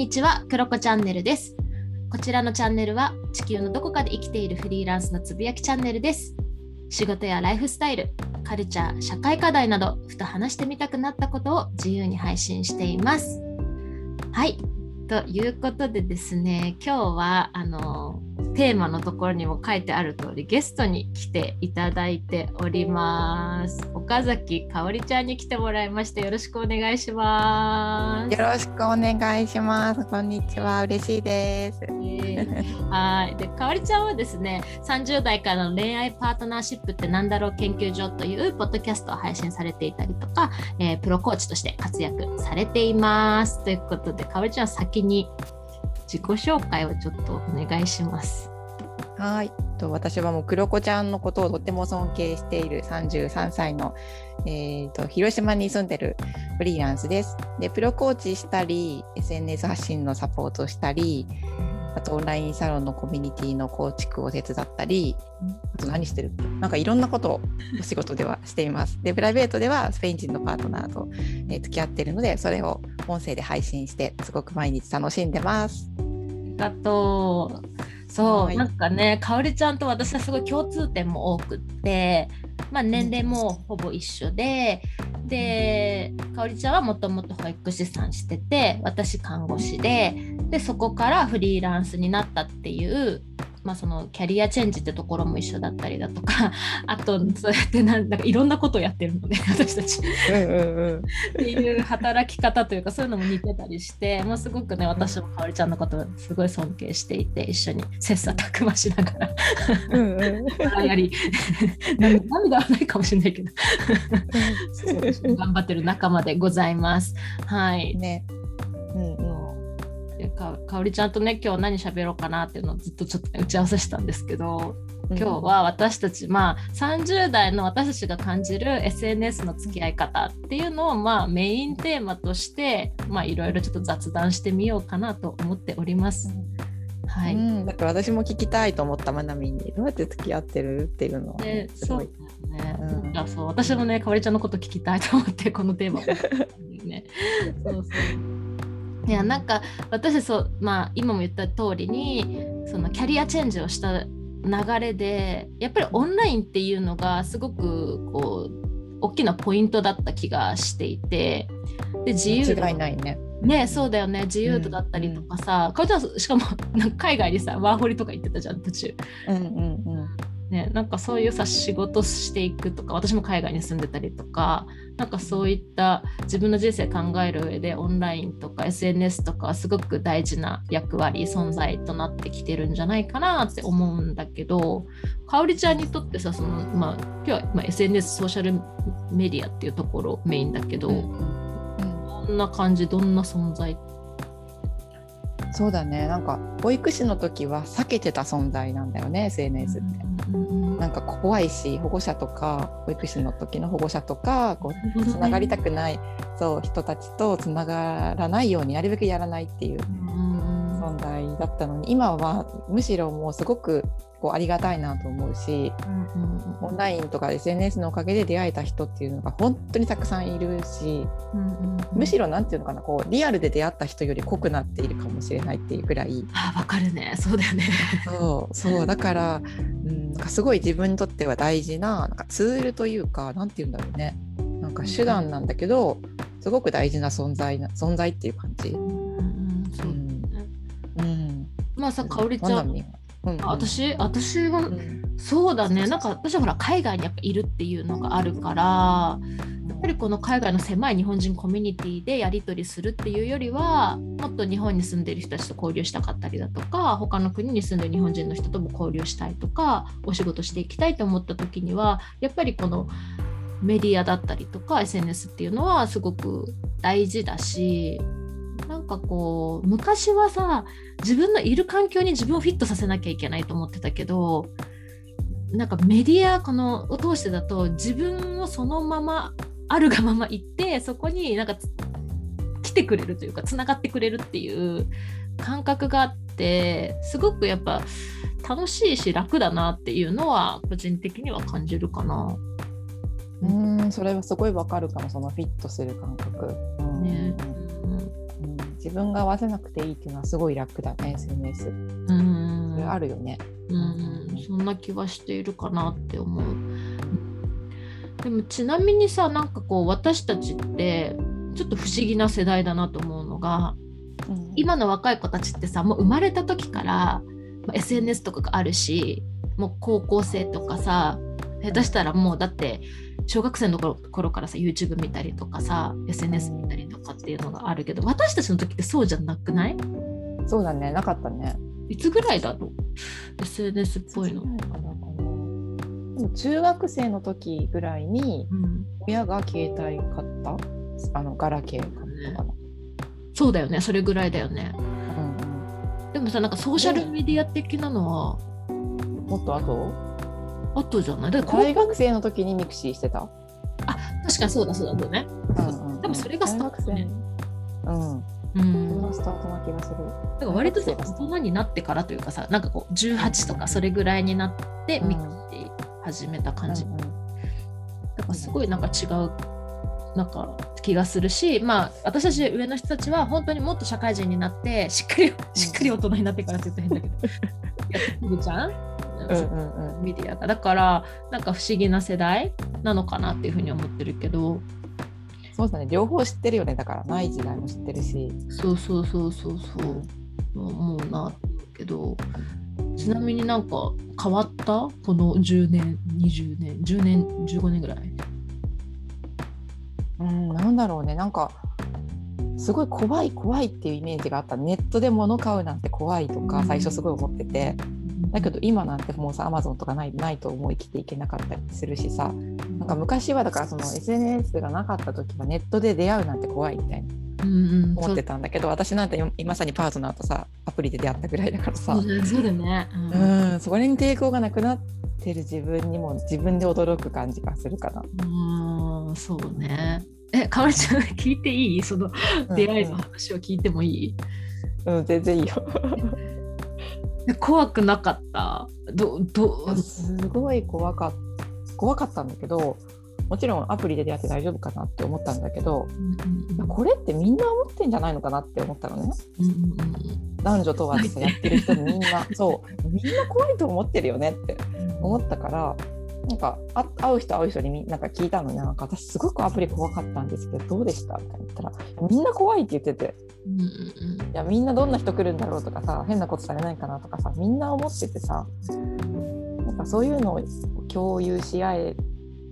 にちは、クロコチャンネルです。こちらのチャンネルは地球のどこかで生きているフリーランスのつぶやきチャンネルです。仕事やライフスタイル、カルチャー、社会課題など、ふと話してみたくなったことを自由に配信しています。はい。ということでですね、今日はあのテーマのところにも書いてある通りゲストに来ていただいております。岡崎かおりちゃんに来てもらいましてよろしくお願いします。よろしくお願いします。こんにちは、嬉しいです。はい。で、かおりちゃんはですね、30代からの恋愛パートナーシップってなんだろう研究所というポッドキャストを配信されていたりとか、えープロコーチとして活躍されています。ということで、かおりちゃん先に自己紹介をちょっとお願いします。はい。と私はもう黒子ちゃんのことをとっても尊敬している33歳の、えー、と広島に住んでるフリーランスです。で、プロコーチしたり、SNS 発信のサポートしたり、あとオンラインサロンのコミュニティの構築を手伝ったり、あと何してる？なんかいろんなことを お仕事ではしています。で、プライベートではスペイン人のパートナーと、えー付き合ってるので、それを音声で配信して、すごく毎日楽しんでます。ありがとう。そう、はいなんかね、かおりちゃんと私はすごい共通点も多くって、まあ、年齢もほぼ一緒で、で、かおりちゃんはもともと保育士さんしてて、私看護師で、で、そこからフリーランスになったっていう、まあ、そのキャリアチェンジってところも一緒だったりだとか、あと、そうやってなんなんかいろんなことをやってるので、私たち。うんうんうん。っていう働き方というかそういうのも似てたりしてもうすごくね私もかおりちゃんのことをすごい尊敬していて一緒に切磋琢磨しながらうんうん。やり涙涙はないかもしれないけど頑張ってる仲間でございます。はい、ね。うんうん。でかかおりちゃんとね今日何喋ろうかなっていうのをずっとちょっとね打ち合わせしたんですけど今日は私たち、まあ、30代の私たちが感じる SNS の付き合い方っていうのを、まあ、メインテーマとして、まあ、いろいろちょっと雑談してみようかなと思っております。はい。うん、だから私も聞きたいと思ったまなみんにどうやって付き合ってるっていうのはで、すごいそう。ね。うんなんかそう、私もね、かおりちゃんのこと聞きたいと思って、このテーマ ね。そうそう。いや、なんか、私そう、まあ、今も言った通りに、そのキャリアチェンジをした流れで、やっぱりオンラインっていうのがすごく、こう、大きなポイントだった気がしていて、で、自由度間違いないね。ねそうだよね自由度だったりとかさ、かおりちゃんしかもなんか海外にさワーホリとか行ってたじゃん途中。うんうんうん。ね、なんかそういうさ仕事していくとか私も海外に住んでたりとかなんかそういった自分の人生考える上でオンラインとか SNS とかはすごく大事な役割存在となってきてるんじゃないかなって思うんだけどかおりちゃんにとってさその、まあ、今日は、まあ、SNS ソーシャルメディアっていうところメインだけど、うん。どんな感じどんな存在そうだね。なんか保育士の時は避けてた存在なんだよね、SNS って。なんか怖いし、保護者とか保育士の時の保護者とかこうつながりたくないそう人たちとつながらないようになるべくやらないっていう存在だったのに今はむしろもうすごくこうありがたいなと思うしオンラインとか SNS のおかげで出会えた人っていうのが本当にたくさんいるしむしろなんていうのかなこうリアルで出会った人より濃くなっているかもしれないっていうぐらい。あわかるね。そうだよね。そうそうだから、うん、なんかすごい自分にとっては大事ななんかツールというかなんていうんだろうね。なんか手段なんだけどすごく大事な存在な存在っていう感じ。そううん。うん、まあさかおりちゃんうん私私はうん。そうだね。なんか私はほら海外にやっぱいるっていうのがあるからやっぱりこの海外の狭い日本人コミュニティでやり取りするっていうよりはもっと日本に住んでる人たちと交流したかったりだとか他の国に住んでる日本人の人とも交流したいとかお仕事していきたいと思った時にはやっぱりこのメディアだったりとか SNS っていうのはすごく大事だしなんかこう昔はさ自分のいる環境に自分をフィットさせなきゃいけないと思ってたけどなんかメディアこのを通してだと自分をそのままあるがまま行ってそこになんかつ来てくれるというかつながってくれるっていう感覚があってすごくやっぱ楽しいし楽だなっていうのは個人的には感じるかな。うんそれはすごいわかるかもそのフィットする感覚。うんねうん自分が合わせなくていいっていうのはすごい楽だね SNS。うんそれあるよね。うん、そんな気はしているかなって思う。でもちなみにさなんかこう私たちってちょっと不思議な世代だなと思うのがうん今の若い子たちってさもう生まれた時から、まあ SNS とかがあるしもう高校生とかさ下手したらもうだって小学生の頃頃からさ YouTube 見たりとかさ SNS 見たりとかっていうのがあるけど私たちの時ってそうじゃなくない？そうだね。なかったね。いつぐらいだろう？SNS っぽいの。中学生の時ぐらいにうん。親が携帯買った？あのガラケー買ったかな。そうだよね。それぐらいだよね。うんでもさなんかソーシャルメディア的なのは？うん、もっと後？後じゃない？大学生の時に mixi してた。確かにそうだそうだ。そうねそれがスタートだね。うん、うん。がスタートな気がする。だから割とさ大人になってからというかさなんかこう18とかそれぐらいになってうん mixi 始めた感じ、うんうん。だからすごいなんか違うなんか気がするしまあ私たち上の人たちは本当にもっと社会人になってしっかりしっかり大人になってからって言うと変だけど。やってくるじゃん、うんうんうん。メディアが。だからなんか不思議な世代なのかなっていうふうに思ってるけどそうだね。両方知ってるよね。だからない時代も知ってるし。そうそうそうそうそう。思うなと思うけど。ちなみになんか変わった？この10年20年？10年15年ぐらい？うん、なんだろうね。なんかすごい怖い怖いっていうイメージがあった。ネットで物買うなんて怖いとかうん。最初すごい思ってて、だけど今なんてもうさアマゾンとかないないと思い切っていけなかったりするしさ。なんか昔はだからその SNS がなかった時はネットで出会うなんて怖いみたいなうんうん。思ってたんだけど私なんて今まさにパートナーとさアプリで出会ったぐらいだからさ。そうだそうだね、ううん。んそれに抵抗がなくなってる自分にも自分で驚く感じがするかな。うんそうね。えかおりちゃん 聞いていい？その出会いの話を聞いてもいい、うん、うん、全然いいよ。え怖くなかった？どどすごい怖かっ怖かったんだけどもちろんアプリで出会って大丈夫かなって思ったんだけどうんうんこれってみんな思ってんじゃないのかなって思ったのね。うんうん男女問わずさやってる人みんな。そう。みんな怖いと思ってるよねってうん思ったからなんかあ会う人会う人にみなんか聞いたのね。なんか私すごくアプリ怖かったんですけどどうでしたみたいな言ったらみんな怖いって言ってて。いやみんなどんな人来るんだろうとかさ変なことされないかなとかさみんな思っててさかそういうのを共有し合え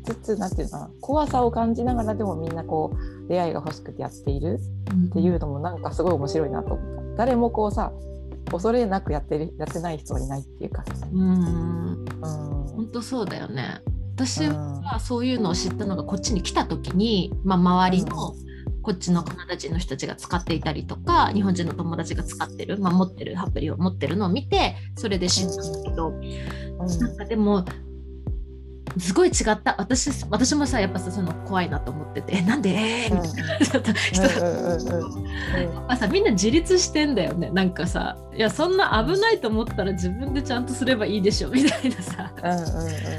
つつなんていうのかな怖さを感じながらでもみんなこう出会いが欲しくてやっているうんっていうのもなんかすごい面白いなと思った。誰もこうさ恐れなくやってるやってない人はいないっていうかさ、うん。うん。本当そうだよね。私うん。はそういうのを知ったのがこっちに来た時に、まあ、周りのこっちのカナダ人の人たちが使っていたりとか日本人の友達が使ってる、まあ、持ってるアプリを持ってるのを見てそれで知ったんだけどなんかでもすごい違った。私私もさやっぱさその怖いなと思っててえなんで？えー？みたいな。人がうんうんうんうん。やっぱさみんな自立してんだよね。なんかさいやそんな危ないと思ったら自分でちゃんとすればいいでしょみたいなさ。うんうん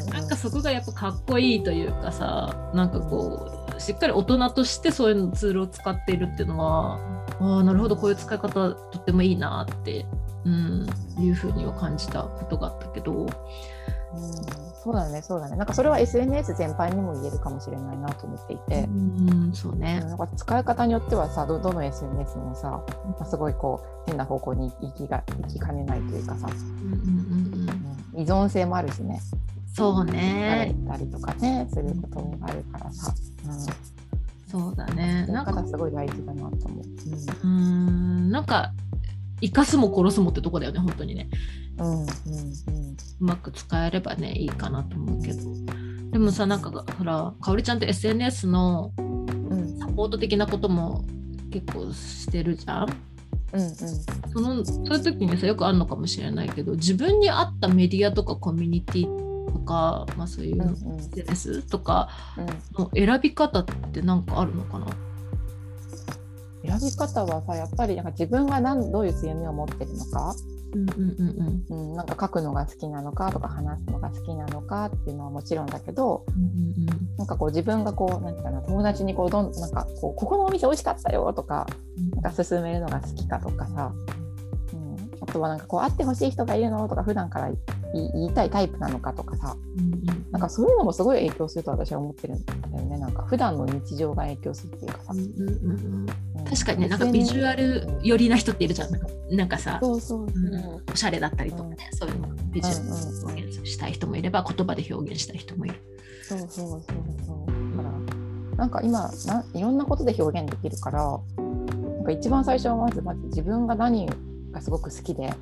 うん。なんかそこがやっぱかっこいいというかさなんかこうしっかり大人としてそういうツールを使っているっていうのはああなるほどこういう使い方とってもいいなって、うん、いうふうには感じたことがあったけど、うんそうだねそうだね。なんかそれは SNS 全般にも言えるかもしれないなと思っていて、うん、そうね。なんか使い方によってはさどどの SNS もさ、まあすごいこう変な方向に行きが行きかねないというかさ、うんうんうんうん。うん依存性もあるしねそう疲れね。たりとかねすることもあるからさ、うん、そうだね。なんか、方すごい大事だなと思う。うーん、なんか、生かすも殺すもってとこだよね、本当にね。うんうんうんうまく使えればね、いいかなと思うけど。でもさ、なんか、ほら、かおりちゃんって SNS のうんサポート的なことも結構してるじゃんうんうんそのそういう時にさよくあるのかもしれないけど自分に合ったメディアとかコミュニティとか、まあ、そういううん SNS とかうん。の選び方って何かあるのかな？選び方はさやっぱりなんか自分が何どういう強みを持ってるのか？うんうんうんうん、なんか書くのが好きなのかとか話すのが好きなのかっていうのはもちろんだけどうんなんかこう自分がこうなんていうかな友達にこうどんなんかこうここのお店美味しかったよとかうん。なんか勧めるのが好きかとかさ、うん、あとはなんかこう会ってほしい人がいるのとか普段から言いたいタイプなのかとかさ。なんかそういうのもすごい影響すると私は思ってるんだよね。なんか普段の日常が影響するっていうかさ、確かにねなんかビジュアル寄りな人っているじゃん。なんかさ、そうそうそう、うんおしゃれだったりとかね、そういうのビジュアル表現したい人もいれば言葉で表現したい人もいる。そうそうそう。そうだからなんか今ないろんなことで表現できるからなんか一番最初はまずまず自分が何がすごく好きで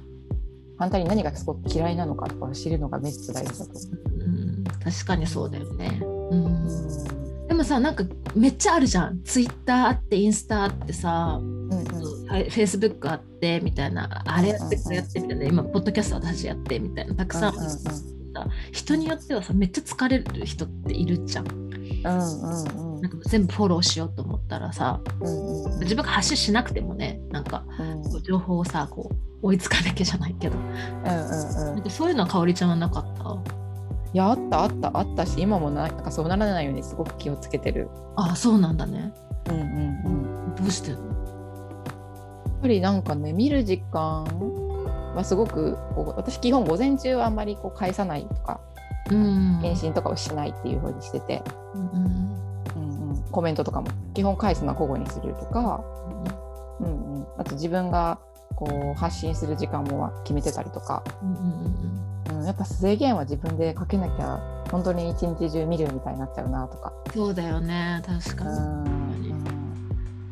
反対に何がすごく嫌いなのかとかを知るのがめっちゃ大事だと思う。ん、確かにそうだよね。うん。う。でもさなんかめっちゃあるじゃん。ツイッターあってインスタあってさ、うんうん。フェイスブックあってみたいな。あれやってこれやってみたいな。今ポッドキャスト私やってみたいな。たくさん、うんうんうん。さ人によってはさめっちゃ疲れる人っているじゃん。うんうんうん。なんか全部フォローしようと思ったらさうんうん自分が発信しなくてもねなんか情報をさこう追いつかなきゃじゃないけど。うんうんなんかそういうのはかおりちゃんはなかった？いやあったあったあったし今もななんかそうならないようにすごく気をつけてる。ああそうなんだね。うんうんうん、どうしてやっぱりなんかね見る時間はすごくこう私基本午前中はあんまりこう返さないとかうん。返信とかをしないっていうふうにしてて、うんうん。うん、コメントとかも基本返すのは午後にするとか、うんうん、あと自分がこう発信する時間も決めてたりとか、うんうんうん、やっぱ制限は自分でかけなきゃ本当に一日中見るみたいになっちゃうなとか。そうだよね確かうんに。うん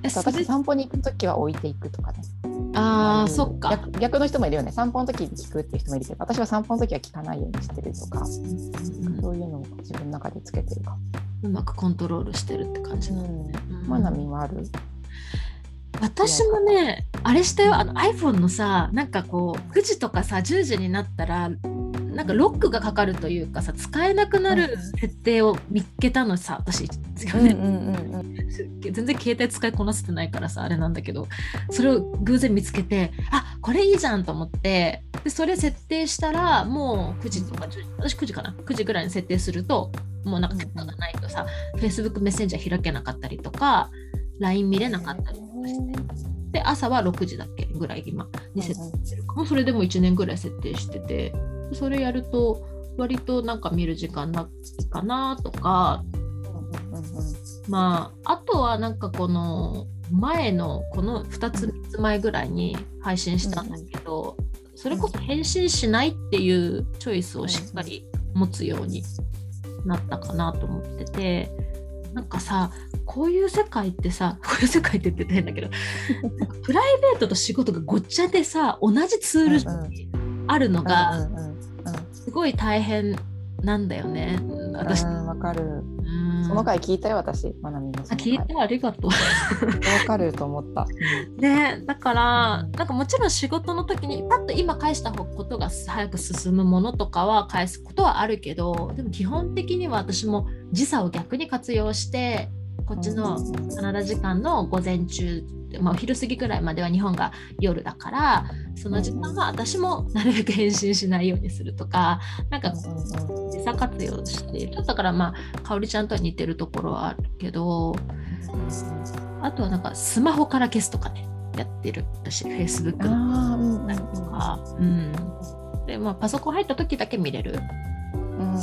私散歩に行く時は置いていくとかね。ああうんそっか。逆逆の人もいるよね散歩の時に聞くっていう人もいるけど私は散歩の時は聞かないようにしてるとか、うんそういうのを自分の中でつけてるか。うまくコントロールしてるって感じうなのね。ん、うんまなみもある。私もねあれしたよ。あの iPhone のさなんかこう9時とかさ10時になったらなんかロックがかかるというかさ使えなくなる設定を見っけたのさ私全然携帯使いこなせてないからさあれなんだけど。それを偶然見つけてあこれいいじゃんと思って。でそれ設定したらもう9時とか10私9時かな？9時ぐらいに設定するともうなんか許可がないとさ Facebook メッセンジャー開けなかったりとか LINE 見れなかったりで朝は6時だっけぐらい今に設定してるかもうそれでも1年ぐらい設定しててそれやると割となんか見る時間ないかなとか。まああとはなんかこの前のこの2つ3つ前ぐらいに配信したんだけど、それこそ返信しないっていうチョイスをしっかり持つようになったかなと思っててなんかさこういう世界ってさ こういう世界って言って変だけどプライベートと仕事がごっちゃでさ同じツールにあるのがすごい大変なんだよね私。わかる。うんその回聞いたよ私まなみのそあ。聞いてありがとう。わかると思った。ねだから、うんなんかもちろん仕事の時にパッと今返したことが早く進むものとかは返すことはあるけどでも基本的には私も時差を逆に活用してこっちのカナダ時間の午前中、まあ、お昼過ぎぐらいまでは日本が夜だからその時間は私もなるべく返信しないようにするとかなんか時差活用しているだからまあかおりちゃんとは似てるところはあるけどあとはなんかスマホから消すとかねやってる私 Facebook あの。あうんうんうん。とか、うん、でまあパソコン入った時だけ見れる。うんうん。っ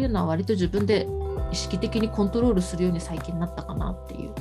ていうのは割と自分で意識的にコントロールするように最近なったかなっていう。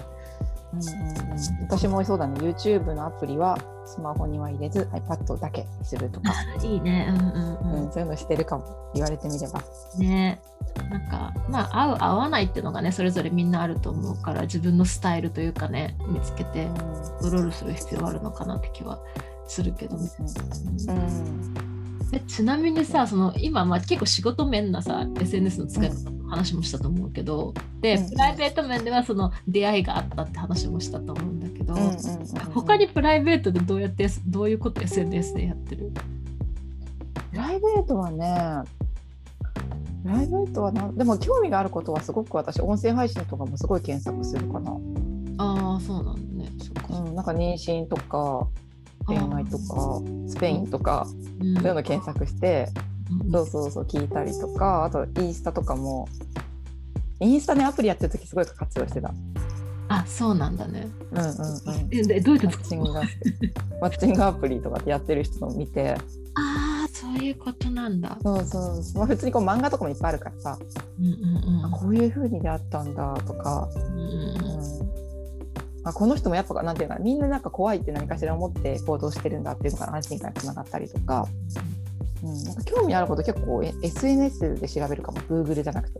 うん。うんうん私もそうだね。YouTube のアプリはスマホには入れず iPad だけにするとか、いいね。うんうんうん、そういうのしてるかも。言われてみれば。うん。ね。なんかまあ合う合わないっていうのがねそれぞれみんなあると思うから自分のスタイルというかね見つけてコントロールする必要があるのかなって気はするけど、ね。うん。うんえちなみにさその今、まあ、結構仕事面なさ SNS の使い方の話もしたと思うけど、でうん。プライベート面ではその出会いがあったって話もしたと思うんだけど、うんうんうん他にプライベートでどうやってどういうこと SNS でやってる？プライベートはねプライベートはなでも興味があることはすごく私音声配信とかもすごい検索するかな。ああそうなんだね。そっか、うん、なんか妊娠とか恋愛とかスペインとか、うん。そういうの検索して、うんそうそうそう聞いたりとかあとインスタとかもインスタねアプリやってる時すごい活用してた。あそうなんだね。うんうんうん。えでどうやってマ使ッチングアプリ。マッチングアプリとかでやってる人の見て。ああそういうことなんだ。そうそうまあ、普通にこう漫画とかもいっぱいあるからさ、うんうんあこういう風に出会ったんだとか、うんうんうん。あこの人もやっぱなんていうかみんななんか怖いって何かしら思って行動してるんだっていうのが安心感につながったりとか,、うん、なんか興味あること結構え SNS で調べるかも。Google じゃなくて。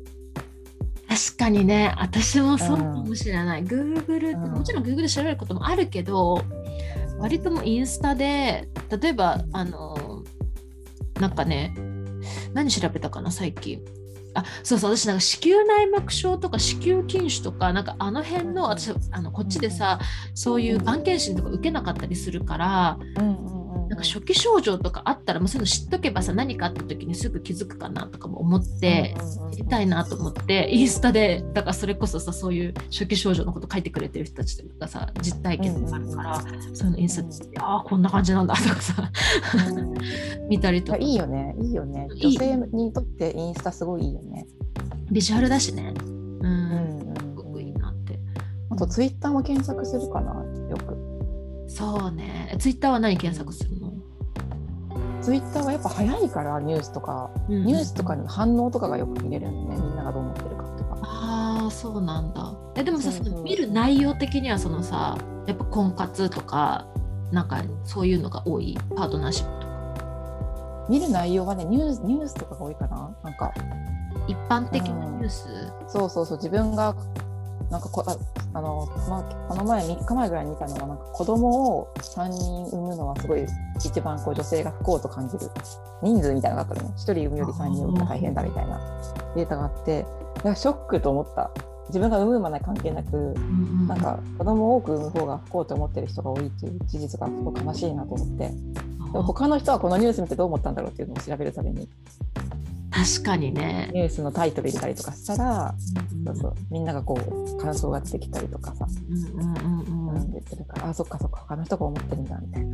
確かにね。私もそうかもしれない、Google うん。もちろん Google で調べることもあるけど割ともうインスタで例えばあのなんかね何調べたかな最近。あそうそう私なんか子宮内膜症とか子宮筋腫とかなんかあの辺の私あのこっちでさそういうがん検診とか受けなかったりするからうんうんうんなん。か初期症状とかあったらもうそういうの知っとけばさ何かあった時にすぐ気づくかなとかも思って、知りたいなと思ってインスタでだからそれこそさそういう初期症状のこと書いてくれてる人たちとかさ実体験とかあるから、そういうのインスタでああこんな感じなんだとかさうん。見たりとか。いやいいよね。いいよね。女性にとってインスタすごいいいよね。ビジュアルだしね。うん、うんうんすごくいいなって。あとツイッターも検索するかなよく。そうね。ツイッターは何検索するの、ツイッターはやっぱ早いからニュースとか、うんニュースとかに反応とかがよく見れるんでねみんながどう思ってるかとか。ああそうなんだ。えでもさその見る内容的にはそのさやっぱ婚活とかなんかそういうのが多い？パートナーシップとか。見る内容はねニュースニュースとかが多いかな。なんか。一般的なニュース、そうそうそう。自分がなんかこああの、まあ、この前3日前ぐらいに見たのがなんか子供を3人産むのはすごい一番こう女性が不幸と感じる人数みたいなのがあったのね。1人産むより3人産むのが大変だみたいなデータがあっていやショックと思った。自分が産むまで関係なくうんうん。なんか子供を多く産む方が不幸と思ってる人が多いっていう事実がすごく悲しいなと思って。他の人はこのニュース見てどう思ったんだろうっていうのを調べるために確かにね。ニュースのタイトル入れたりとかしたらそうそう。みんながこう感想が出てきたりとかさ、うんうんうんうん。うん、でするからあそっかそっか他の人が思ってるんだみたいな。う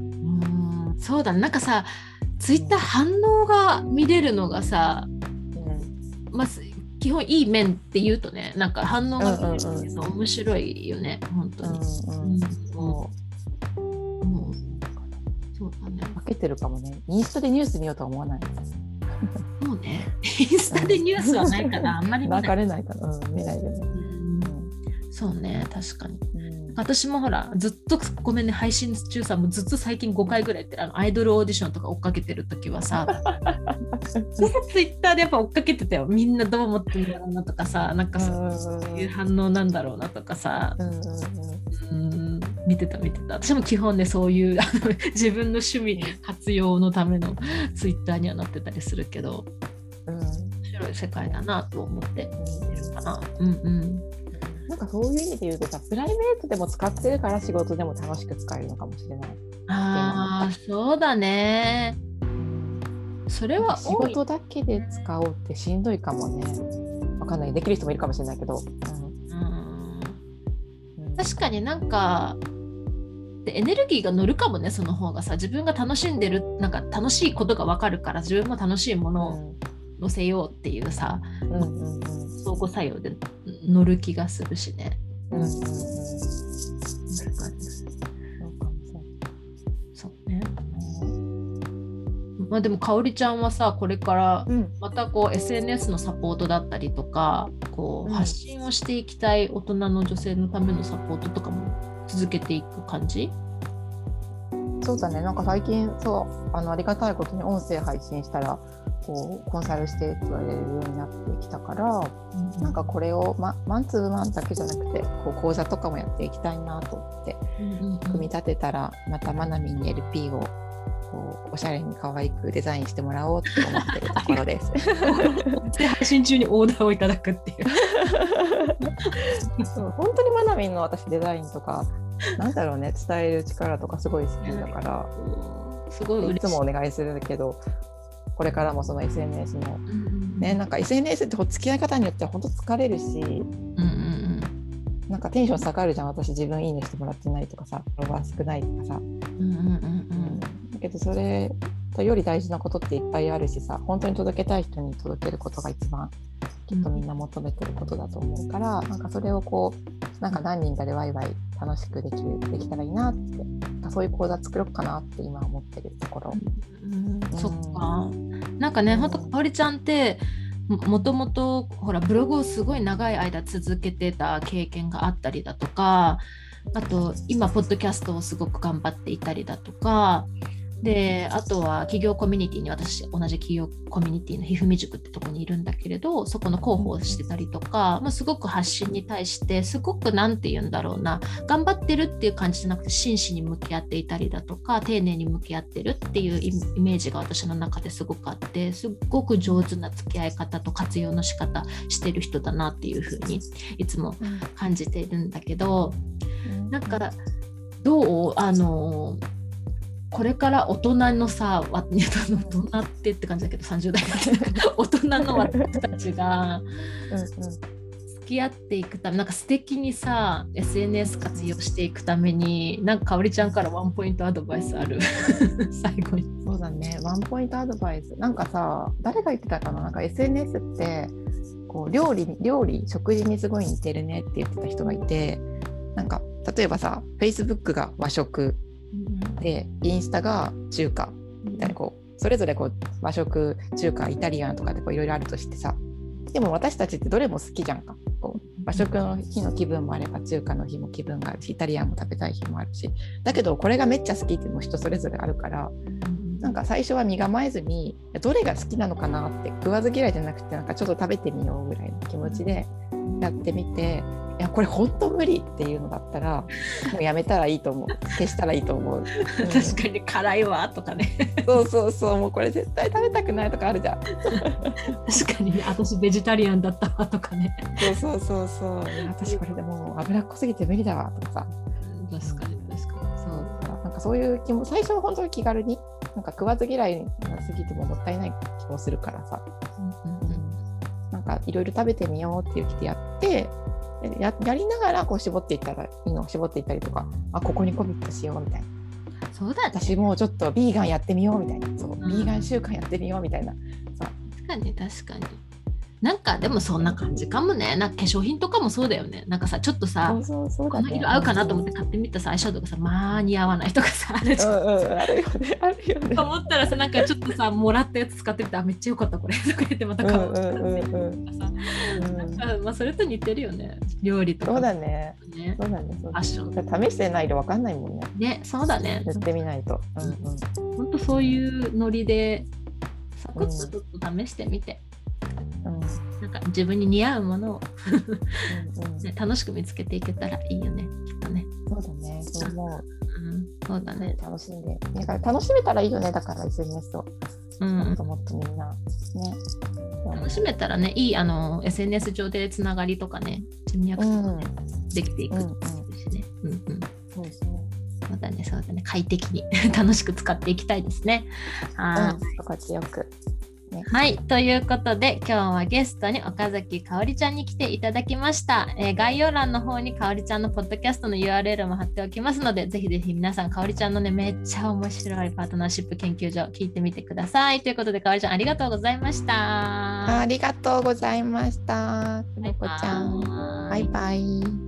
ん。そうだね。なんかさツイッター反応が見れるのがさ、まあ、す基本いい面って言うとねなんか反応が見れるっていうの面白いよね。本当に、うんうん。うん。そう。だね。分けてるかもね。インスタでニュース見ようとは思わない ね。インスタでニュースはないからあんまり見ない、流れないから、うん、見ないでね、うん。そうね確かに。うん。私もほらずっとごめんね配信中さもうずっと最近5回ぐらいやってるあのアイドルオーディションとか追っかけてる時はさ ツイッターでやっぱ追っかけてたよみんなどう思ってるんだろうなとかさなんかそういう反応なんだろうなとかさ。うん見てた見てた。私も基本ねそういうあの自分の趣味活用のためのツイッターにはなってたりするけど白い世界だなと思って見てるかな。うんうん。なんかそういう意味で言うとさプライベートでも使ってるから仕事でも楽しく使えるのかもしれない。ああそうだね。それは仕事だけで使おうってしんどいかもね。わかんない。できる人もいるかもしれないけど。うん。うん。確かになんかでエネルギーが乗るかもねその方がさ。自分が楽しんでるなんか楽しいことが分かるから自分も楽しいものを乗せようっていうさうんうんうん。うん相互作用で乗る気がするしね。うんうんうん。確かに。そうね。まあでもかおりちゃんはさこれからうん。またこう SNS のサポートだったりとかこううん。発信をしていきたい大人の女性のためのサポートとかも続けていく感じ？そうだね、なんか最近、そう、あのありがたいことに音声配信したら、こうコンサルしてって言われるようになってきたから、なんかこれを、ま、マンツーマンだけじゃなくて、こう講座とかもやっていきたいなと思って、うんうんうん組み立てたら、またまなみんに LP をこうおしゃれに可愛くデザインしてもらおうって思ってるところです。で配信中にオーダーをいただくっていう。そう本当にまなみんの私デザインとか、なんだろうね、伝える力とかすごい好きだから、すごいい。つもお願いするけど、これからもその SNS のうんうんね、なんか SNS って付き合い方によっては本当疲れるし、うんうんなんかテンション下がるじゃん私自分いいねしてもらってないとかさフォロワー少ないとかさ、うんうんうんだけどそれより大事なことっていっぱいあるしさ本当に届けたい人に届けることが一番きっとみんな求めてることだと思うから、なんかそれをこうなんか何人かでワイワイ楽しくできるできたらいいなってそういう講座作ろうかなって今思ってるところ。うんうんそっかなんかねほんとかおりちゃんってももともとほらブログをすごい長い間続けてた経験があったりだとかあと今ポッドキャストをすごく頑張っていたりだとかであとは企業コミュニティに私同じ企業コミュニティのひふみ塾ってとこにいるんだけれどそこの広報をしてたりとか、まあ、すごく発信に対してすごく何て言うんだろうな頑張ってるっていう感じじゃなくて真摯に向き合っていたりだとか丁寧に向き合ってるっていうイイメージが私の中ですごくあってすっごく上手な付き合い方と活用の仕方してる人だなっていうふうにいつも感じているんだけどなんかどうあのこれから大人のさわ 大人ってって感じだけど30代だ 大人の私たちが付き合っていくためなんか素敵にさ SNS 活用していくためになんかかおりちゃんからワンポイントアドバイスある。最後に。そうだね、ワンポイントアドバイス。なんかさ、誰が言ってたかな、なんか SNS って、こう料理に、料理、食事にすごい似てるねって言ってた人がいて、なんか、例えばさ、Facebook が和食で、インスタが中華。みたいな、こう、それぞれこう和食、中華、イタリアンとかってこういろいろあるとしてさ、でも私たちってどれも好きじゃんか。こう和食の日の気分もあれば中華の日も気分があるしイタリアンも食べたい日もあるし。だけどこれがめっちゃ好きっていうのも人それぞれあるからなんか最初は身構えずにどれが好きなのかなって食わず嫌いじゃなくてなんかちょっと食べてみようぐらいの気持ちでやってみていやこれ本当無理っていうのだったらもうやめたらいいと思う。消したらいいと思う、うん。確かに辛いわとかね。そうそうそう。もうこれ絶対食べたくないとかあるじゃん。確かに私ベジタリアンだったわとかね。そうそうそうそう。私これでもう脂っこすぎて無理だわとかさ。確かに確かに。そうなんかそういう気も最初は本当に気軽になんか食わず嫌いが過ぎてももったいない気もするからさ。なんかいろいろ食べてみようっていう気でやってでややりながらこう絞っていったらいいの？を絞っていったりとか。あここにコミットしようみたいな。そうだね。私もうちょっとビーガンやってみようみたいな。そう、ん。ビーガン習慣やってみようみたいな。確かに確かに。なんかでもそんな感じかもね。なんか化粧品とかもそうだよね。なんかさちょっとさそうそうそうこの色合うかなと思って買ってみたさアイシャドウがさまあ似合わないとかさあるじゃん。うんうんあるよね。あるよね。と思ったらさなんかちょっとさもらったやつ使ってみてあめっちゃ良かったこれ。とか言ってまた買う。とかさうんうんうんうんまあそれと似てるよね。料理とか。そうだね。ね。そうだねそうだファッション。ね試してないと分かんないもんね。ねそうだね。塗ってみないと、うんうん。ほんとそういうノリでサクッとちょっと試してみて、うん。なんか自分に似合うものを、うんうん。ね、楽しく見つけていけたらいいよねきっとね、そうだね。そう思う。うん、そうだね。楽しんで。だから楽しめたらいいよねだから SNS を。うん。もっともっとみんな。ね。楽しめたらねいいあの SNS 上でつながりとかね人脈とかね、できていくうんうんしね、うんうん、そうそうそうだねそうだね。快適に 楽しく使っていきたいですね。はうん。心地よく。い、はい、ということで今日はゲストに岡崎かおりちゃんに来ていただきました、えー概要欄の方にかおりちゃんのポッドキャストの URL も貼っておきますのでぜひぜひ皆さんかおりちゃんのねめっちゃ面白いパートナーシップ研究所聞いてみてくださいということでかおりちゃんありがとうございましたありがとうございました。ともこちゃん。バイバイ。